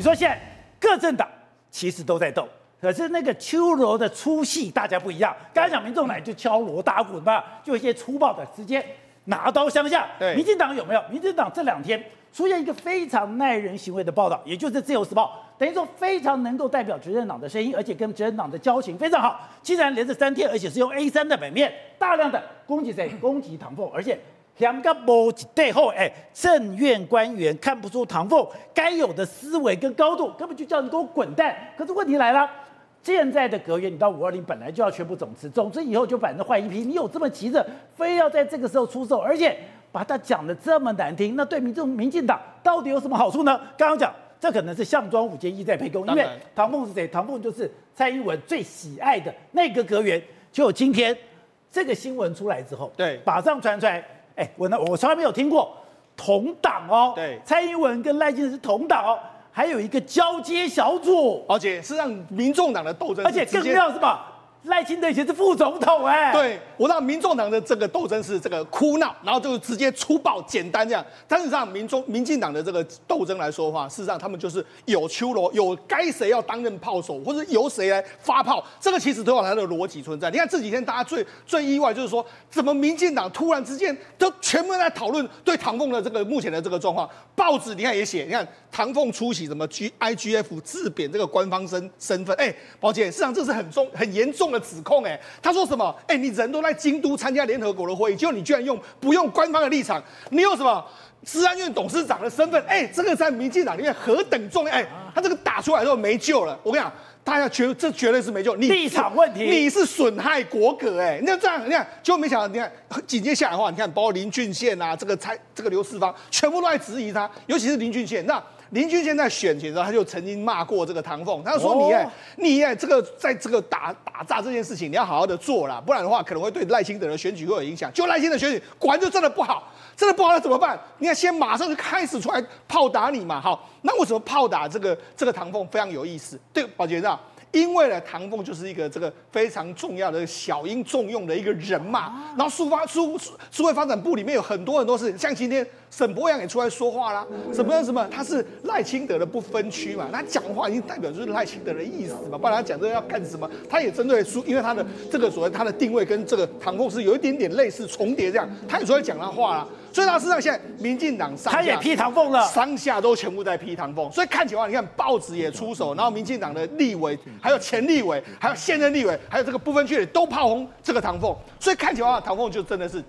你说现在各政党其实都在斗，可是那个秋罗的粗细大家不一样。刚才讲民众党就敲锣打鼓嘛，就一些粗暴的直接拿刀相向。对，民进党有没有？民进党这两天出现一个非常耐人寻味的报道，也就是《自由时报》，等于说非常能够代表执政党的声音，而且跟执政党的交情非常好。竟然连着三天，而且是用 A 三的版面，大量的攻击谁？攻击唐凤，而且。两个波及背后，哎，政院官员看不出唐凤该有的思维跟高度，根本就叫你给我滚蛋。可是问题来了，现在的阁员，你到五二零本来就要全部总辞，总之以后就反正换一批。你有这么急着，非要在这个时候出手，而且把他讲的这么难听，那对民众民进党到底有什么好处呢？刚刚讲，这可能是项庄舞剑，意在沛公，因为唐凤是谁？唐凤就是蔡英文最喜爱的那个阁员。就今天这个新闻出来之后，对，马上传出来。哎，我呢，我从来没有听过同党哦。对，蔡英文跟赖清德是同党哦，还有一个交接小组，而且是让民众党的斗争，而且更妙是吧？赖清德以前是副总统哎，对，我让民众党的这个斗争是这个哭闹，然后就直接粗暴简单这样。但是让民众民进党的这个斗争来说的话，事实上他们就是有秋罗，有该谁要担任炮手，或者由谁来发炮，这个其实都有它的逻辑存在。你看这几天大家最最意外就是说，怎么民进党突然之间都全部在讨论对唐凤的这个目前的这个状况，报纸你看也写，你看唐凤出席什么 G I G F 自贬这个官方身身份，哎，宝姐，事实上这是很重很严重。的指控，哎，他说什么？哎，你人都在京都参加联合国的会议，结果你居然用不用官方的立场，你有什么？治安院董事长的身份，哎，这个在民进党里面何等重要？哎，他这个打出来之后没救了。我跟你讲，大家觉得这绝对是没救。你立场问题，你是损害国格，哎，你要这样，你看，结果没想到，你看紧接下来的话，你看包括林俊宪啊，这个蔡这个刘世芳，全部都在质疑他，尤其是林俊宪，那。林俊现在选前的时候，他就曾经骂过这个唐凤，他说你：“你哎，你哎，这个在这个打打诈这件事情，你要好好的做啦，不然的话可能会对赖清德的选举会有影响。就赖清德选举果然就真的不好，真的不好，那怎么办？你看，先马上就开始出来炮打你嘛。好，那为什么炮打这个这个唐凤非常有意思？对，宝杰这样。因为呢，唐凤就是一个这个非常重要的小英重用的一个人嘛。然后数发数数位发展部里面有很多很多事，像今天沈博洋也出来说话啦。什么什么？他是赖清德的不分区嘛？他讲话已经代表就是赖清德的意思嘛？不然他讲这个要干什么？他也针对苏，因为他的这个所谓他的定位跟这个唐凤是有一点点类似重叠这样，他也出来讲他话啦。所以他事实上现在民进党上他也批唐凤了，上下都全部在批唐凤。所以看起来你看报纸也出手，然后民进党的立委，还有前立委，还有现任立委，还有这个部分区的都炮轰这个唐凤。所以看起来唐凤就真的是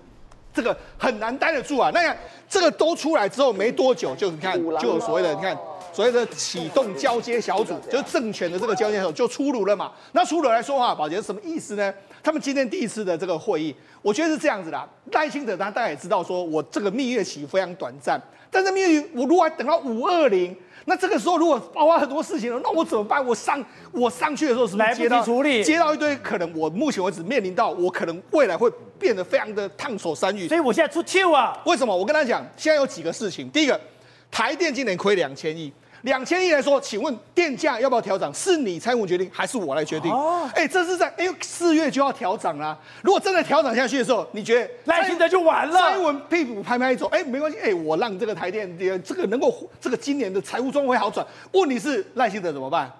这个很难待得住啊。那样这个都出来之后没多久，就你看就有所谓的你看所谓的启动交接小组，就是政权的这个交接小组就出炉了嘛。那出炉来说话，宝杰什么意思呢？他们今天第一次的这个会议，我觉得是这样子的。赖清德他大家也知道，说我这个蜜月期非常短暂，但是蜜月我如果还等到五二零，那这个时候如果爆发很多事情了，那我怎么办？我上我上去的时候是不是接到来不及处理，接到一堆可能我目前为止面临到我可能未来会变得非常的烫手山芋。所以我现在出糗啊！为什么？我跟他讲，现在有几个事情。第一个，台电今年亏两千亿。两千亿来说，请问电价要不要调涨？是你蔡英文决定，还是我来决定？哦，哎，这是在哎，四月就要调涨啦。如果真的调涨下去的时候，你觉得赖清德就完了？蔡英文屁股拍拍走，哎，没关系，哎，我让这个台电这个能够这个今年的财务状况会好转。问题是赖清德怎么办？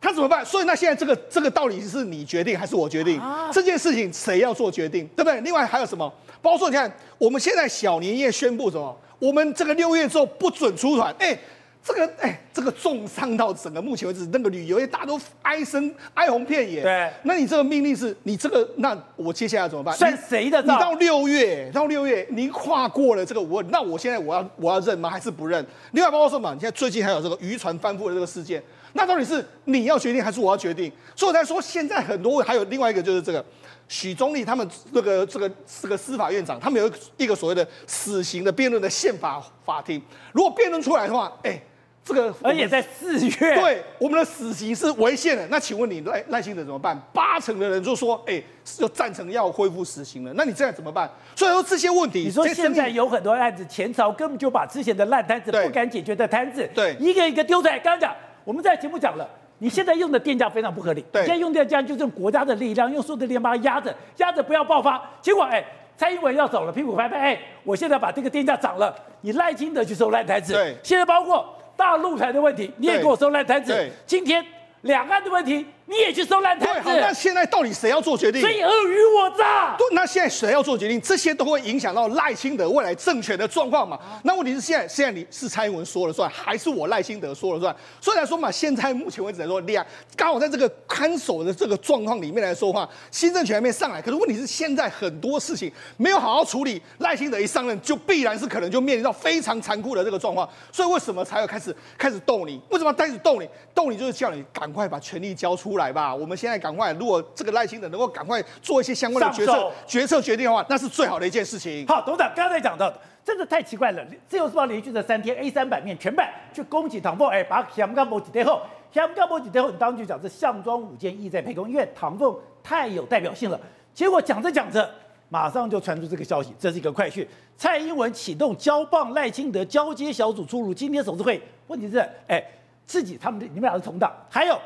他怎么办？所以那现在这个这个到底是你决定还是我决定？啊，这件事情谁要做决定，对不对？另外还有什么？包括说你看，我们现在小年夜宣布什么？我们这个六月之后不准出团，哎。这个哎，这个重伤到整个目前为止那个旅游业，大家都哀声哀鸿遍野。对，那你这个命令是你这个，那我接下来怎么办？算谁的？你到六月，到六月，您跨过了这个五二，那我现在我要我要认吗？还是不认？另外包括说嘛，你现在最近还有这个渔船翻覆的这个事件，那到底是你要决定还是我要决定？所以我才说现在很多还有另外一个就是这个许宗力他们这个这个这个司法院长，他们有一个所谓的死刑的辩论的宪法法庭，如果辩论出来的话，哎。这个而且在四月，对我们的死刑是违宪的。那请问你赖赖清德怎么办？八成的人就说，哎，就赞成要恢复死刑了。那你这样怎么办？所以说这些问题，你说现在有很多案子，前朝根本就把之前的烂摊子、不敢解决的摊子，对，一个一个丢出来。刚刚讲，我们在节目讲了，你现在用的电价非常不合理。对，现在用电价就是用国家的力量，用所有的力量把它压着，压着不要爆发。结果，哎，蔡英文要走了，屁股拍拍，哎，我现在把这个电价涨了，你赖清德去收烂摊子。对，现在包括。大陆台的问题，你也给我收烂摊子。今天两岸的问题。你也去收烂摊子。好，那现在到底谁要做决定？所以尔虞我诈。对，那现在谁要做决定？这些都会影响到赖清德未来政权的状况嘛？那问题是现在，现在你是蔡英文说了算，还是我赖清德说了算？虽然说嘛，现在目前为止来说，两刚好在这个看守的这个状况里面来说话，新政权还没上来。可是问题是，现在很多事情没有好好处理，赖清德一上任，就必然是可能就面临到非常残酷的这个状况。所以为什么才要开始开始斗你？为什么要开始斗你？斗你就是叫你赶快把权力交出来吧。我们现在。赶快！如果这个赖清德能够赶快做一些相关的决策、手决策决定的话，那是最好的一件事情。好，董事长刚才讲到的，真的太奇怪了。自由时报连续的三天 A 三版面全版去攻击唐凤，哎，把香港某几天后，香港某几天后，你当局讲这项庄舞剑，意在沛公，因为唐凤太有代表性了。结果讲着讲着，马上就传出这个消息，这是一个快讯：蔡英文启动交棒赖清德交接小组出炉，今天首次会。问题是，哎，自己他们你们俩是同党，还有。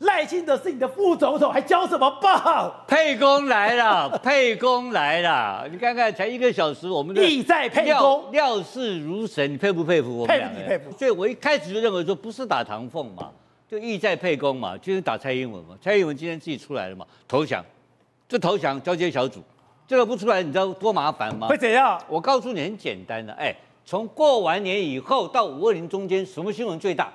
赖清德是你的副总统，还交什么棒？沛公来了，沛公来了！你看看，才一个小时，我们的意在沛公，料事如神，你佩不佩服我们两个？佩服，佩服。所以我一开始就认为说，不是打唐凤嘛，就意在沛公嘛，就是打蔡英文嘛。蔡英文今天自己出来了嘛，投降，就投降交接小组，这个不出来，你知道多麻烦吗？会怎样？我告诉你，很简单的，哎，从过完年以后到五二零中间，什么新闻最大？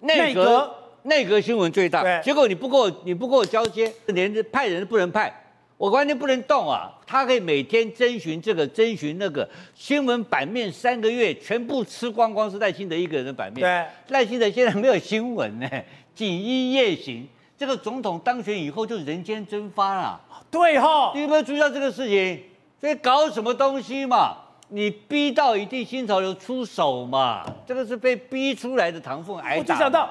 内阁。内阁新闻最大，对结果你不跟我，你不跟我交接，连派人都不能派，我完全不能动啊！他可以每天征询这个，征询那个，新闻版面三个月全部吃光光，是赖清德一个人的版面。对，赖清德现在没有新闻呢，锦衣夜行。这个总统当选以后就人间蒸发了。对哈、哦，你有没有注意到这个事情？所以搞什么东西嘛？你逼到一定新潮流出手嘛？这个是被逼出来的唐凤挨打。我就想到。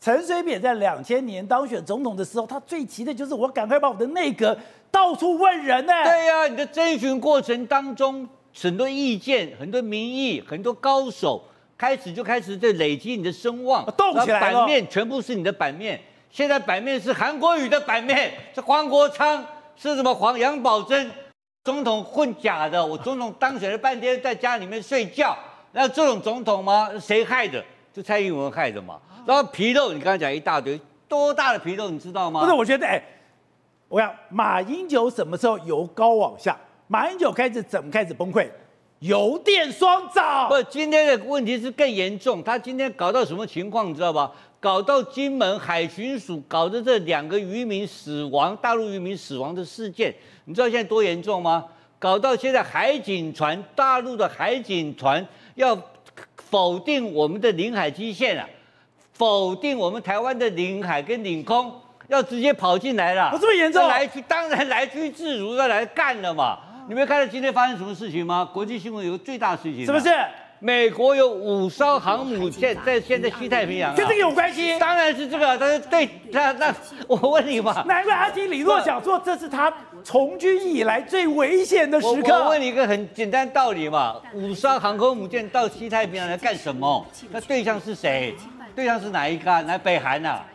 陈水扁在两千年当选总统的时候，他最急的就是我赶快把我的内阁到处问人呢。对呀、啊，你的征询过程当中，很多意见、很多民意、很多高手，开始就开始在累积你的声望，动起来了。版面全部是你的版面，现在版面是韩国瑜的版面，是黄国昌，是什么黄杨宝珍总统混假的。我总统当选了半天，在家里面睡觉，那这种总统吗？谁害的？就蔡英文害的嘛。然后皮肉，你刚才讲一大堆，多大的皮肉，你知道吗？不是，我觉得，哎，我讲马英九什么时候由高往下？马英九开始怎么开始崩溃？油电双涨。不，今天的问题是更严重。他今天搞到什么情况，你知道吧？搞到金门海巡署搞的这两个渔民死亡，大陆渔民死亡的事件，你知道现在多严重吗？搞到现在海警船，大陆的海警船要否定我们的领海基线啊！否定我们台湾的领海跟领空，要直接跑进来了，不这么严重？来去当然来去自如的来干了嘛。你没有看到今天发生什么事情吗？国际新闻有个最大的事情，什么是？美国有五艘航母舰在现在西太平洋，跟这个有关系？当然是这个，但是对，那那我问你嘛，难怪阿基里诺讲说这是他从军以来最危险的时刻。我问你一个很简单道理嘛，五艘航空母舰到西太平洋来干什么？那对象是谁？对象是哪一个？来北韩呐、啊？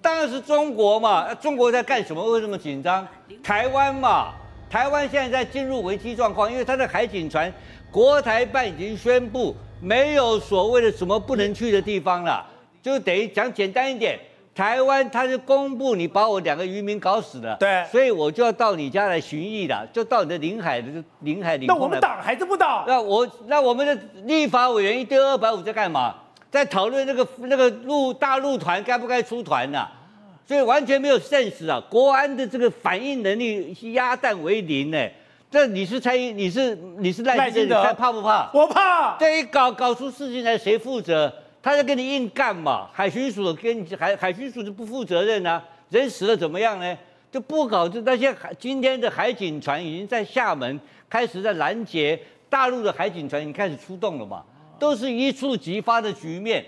当然是中国嘛！中国在干什么？为什么紧张？台湾嘛？台湾现在在进入危机状况，因为它的海警船，国台办已经宣布没有所谓的什么不能去的地方了，就等于讲简单一点，台湾它是公布你把我两个渔民搞死了，对，所以我就要到你家来巡弋了，就到你的领海的领海领空。那我们党还是不挡？那我那我们的立法委员一堆二百五在干嘛？在讨论那个那个陆大陆团该不该出团呢、啊？所以完全没有 sense 啊！国安的这个反应能力鸭蛋为零呢。这你是蔡英，你是你是赖清德，怕不怕？我怕。这一搞搞出事情来，谁负责？他在跟你硬干嘛？海巡署跟海海巡署就不负责任啊？人死了怎么样呢？就不搞这那些海今天的海警船已经在厦门开始在拦截大陆的海警船，已经开始出动了嘛？都是一触即发的局面，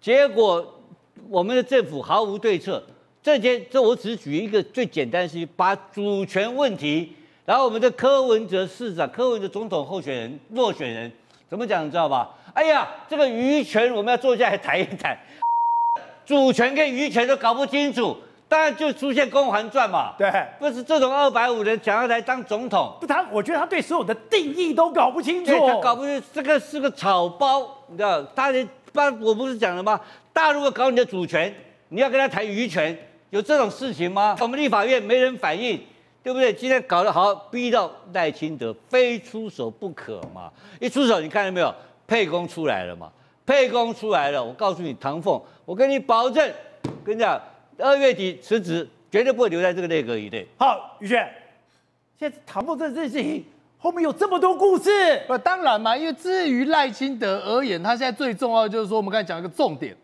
结果我们的政府毫无对策。这些，这我只举一个最简单的事情，把主权问题，然后我们的柯文哲市长、柯文哲总统候选人落选人怎么讲，你知道吧？哎呀，这个渔权我们要坐下来谈一谈，主权跟渔权都搞不清楚。当然就出现《甄嬛传》嘛，对，不是这种二百五人想要来当总统，不，他我觉得他对所有的定义都搞不清楚，他搞不清，这个是个草包，你知道，他连把我不是讲了吗？大陆要搞你的主权，你要跟他谈渔权，有这种事情吗？我们立法院没人反应，对不对？今天搞得好，逼到赖清德非出手不可嘛。一出手，你看到没有？沛公出来了嘛？沛公出来了，我告诉你，唐凤，我跟你保证，跟你讲，二月底辞职，绝对不会留在这个内阁以内。好，宇轩，现在唐凤这件事情。后面有这么多故事，不，当然嘛，因为至于赖清德而言，他现在最重要的就是说，我们刚才讲一个重点，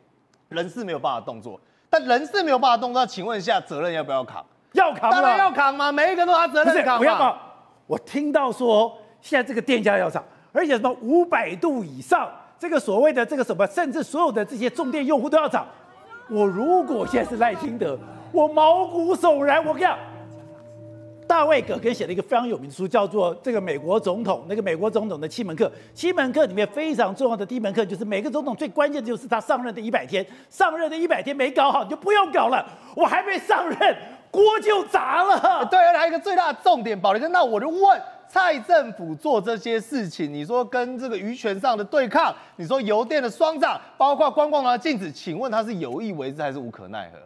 人事没有办法动作，但人事没有办法动作，请问一下，责任要不要扛？要扛，当然要扛嘛，每一个都他责任扛嘛。我听到说，现在这个电价要涨，而且什么五百度以上，这个所谓的这个什么，甚至所有的这些重电用户都要涨。我如果现在是赖清德，我毛骨悚然，我跟你讲。大卫·葛根写了一个非常有名的书，叫做《这个美国总统》。那个美国总统的七门课，七门课里面非常重要的第一门课就是每个总统最关键的就是他上任的一百天，上任的一百天没搞好，你就不用搞了。我还没上任，锅就砸了。对，来一个最大的重点，宝杰哥，那我就问蔡政府做这些事情，你说跟这个渔权上的对抗，你说油电的双涨，包括观光的禁止，请问他是有意为之还是无可奈何？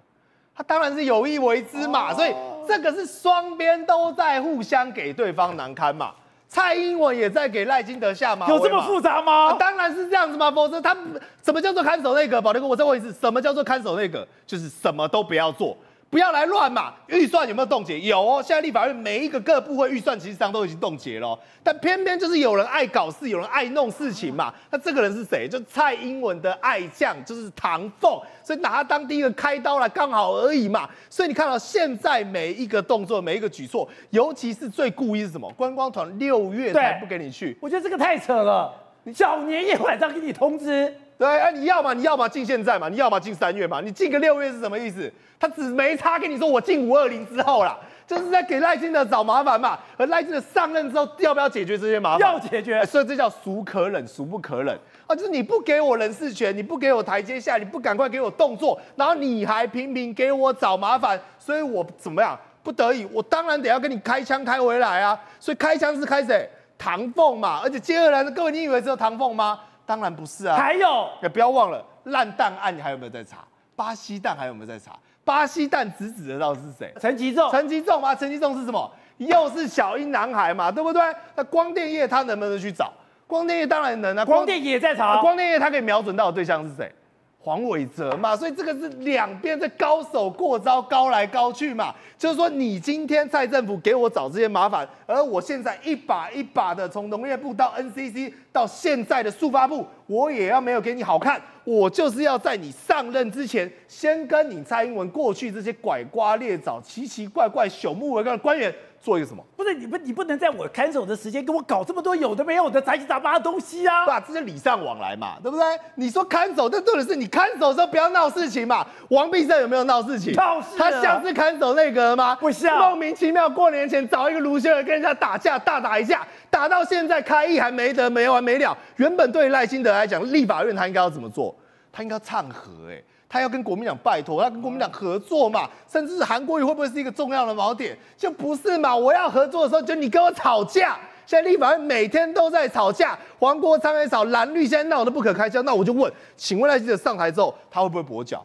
他当然是有意为之嘛，所以这个是双边都在互相给对方难堪嘛。蔡英文也在给赖金德下马，有这么复杂吗？啊，当然是这样子嘛，否则他什么叫做看守内阁？宝杰哥，我再问一次，什么叫做看守内阁？就是什么都不要做。不要来乱嘛！预算有没有冻结？有哦。现在立法院每一个各部会预算其实上都已经冻结了，但偏偏就是有人爱搞事，有人爱弄事情嘛。那这个人是谁？就蔡英文的爱将，就是唐凤，所以拿他当第一个开刀来刚好而已嘛。所以你看到现在每一个动作，每一个举措，尤其是最故意是什么？观光团六月才不给你去，我觉得这个太扯了。小年夜晚上给你通知。对，哎，你要嘛，你要嘛进现在嘛，你要嘛进三月嘛，你进个六月是什么意思？他只没差跟你说我进五二零之后啦，就是在给赖清德找麻烦嘛。而赖清德上任之后要不要解决这些麻烦？要解决，所以这叫孰可忍孰不可忍啊！就是你不给我人事权，你不给我台阶下，你不赶快给我动作，然后你还频频给我找麻烦，所以我怎么样？不得已，我当然得要跟你开枪开回来啊！所以开枪是开谁？唐凤嘛，而且接下来的各位，你以为只有唐凤吗？当然不是啊，还有也不要忘了烂蛋案，你还有没有在查？巴西蛋还有没有在查？巴西蛋指指的到是谁？陈吉仲，陈吉仲吗？陈吉仲是什么？又是小英男孩嘛，对不对？那光电业他能不能去找？光电业当然能啊，光电也在查。光电业他可以瞄准到的对象是谁？黄伟哲嘛，所以这个是两边的高手过招，高来高去嘛。就是说，你今天蔡政府给我找这些麻烦，而我现在一把一把的从农业部到 NCC 到现在的速发部，我也要没有给你好看，我就是要在你上任之前，先跟你蔡英文过去这些拐瓜裂枣、奇奇怪怪、朽木为干的官员。做一个什么？不是你不你不能在我看守的时间跟我搞这么多有的没有的杂七杂八的东西啊！把这些礼尚往来嘛，对不对？你说看守，但重点是你看守的时候不要闹事情嘛。王必胜有没有闹事情？闹事。他像是看守内阁吗？不像。莫名其妙过年前找一个卢秀燕跟人家打架，大打一架，打到现在开议还没得没完没了。原本对赖清德来讲，立法院他应该要怎么做？他应该要唱和哎、欸。他要跟国民党拜托，要跟国民党合作嘛，甚至是韩国瑜会不会是一个重要的锚点？就不是嘛？我要合作的时候，就你跟我吵架。现在立法院每天都在吵架，黄国昌也吵，蓝绿现在闹得不可开交。那我就问，请问赖记者上台之后，他会不会跛脚？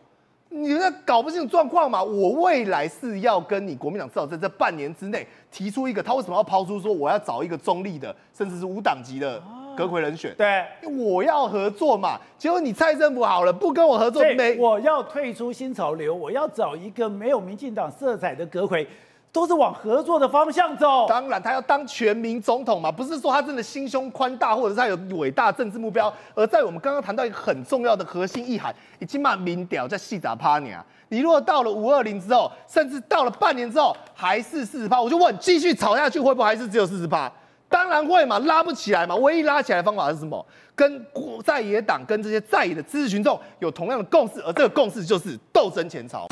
你那搞不清楚状况嘛？我未来是要跟你国民党至少在这半年之内提出一个，他为什么要抛出说我要找一个中立的，甚至是无党籍的？阁揆人选，对，我要合作嘛，结果你蔡政府好了，不跟我合作，没，我要退出新潮流，我要找一个没有民进党色彩的阁揆，都是往合作的方向走。当然，他要当全民总统嘛，不是说他真的心胸宽大，或者是他有伟大政治目标。而在我们刚刚谈到一个很重要的核心意涵，已经骂民调在细打趴你啊，你如果到了五二零之后，甚至到了半年之后，还是四十趴，我就问，继续吵下去会不会还是只有四十趴？当然会嘛，拉不起来嘛。唯一拉起来的方法是什么？跟在野党、跟这些在野的知识群众有同样的共识，而这个共识就是斗争前朝。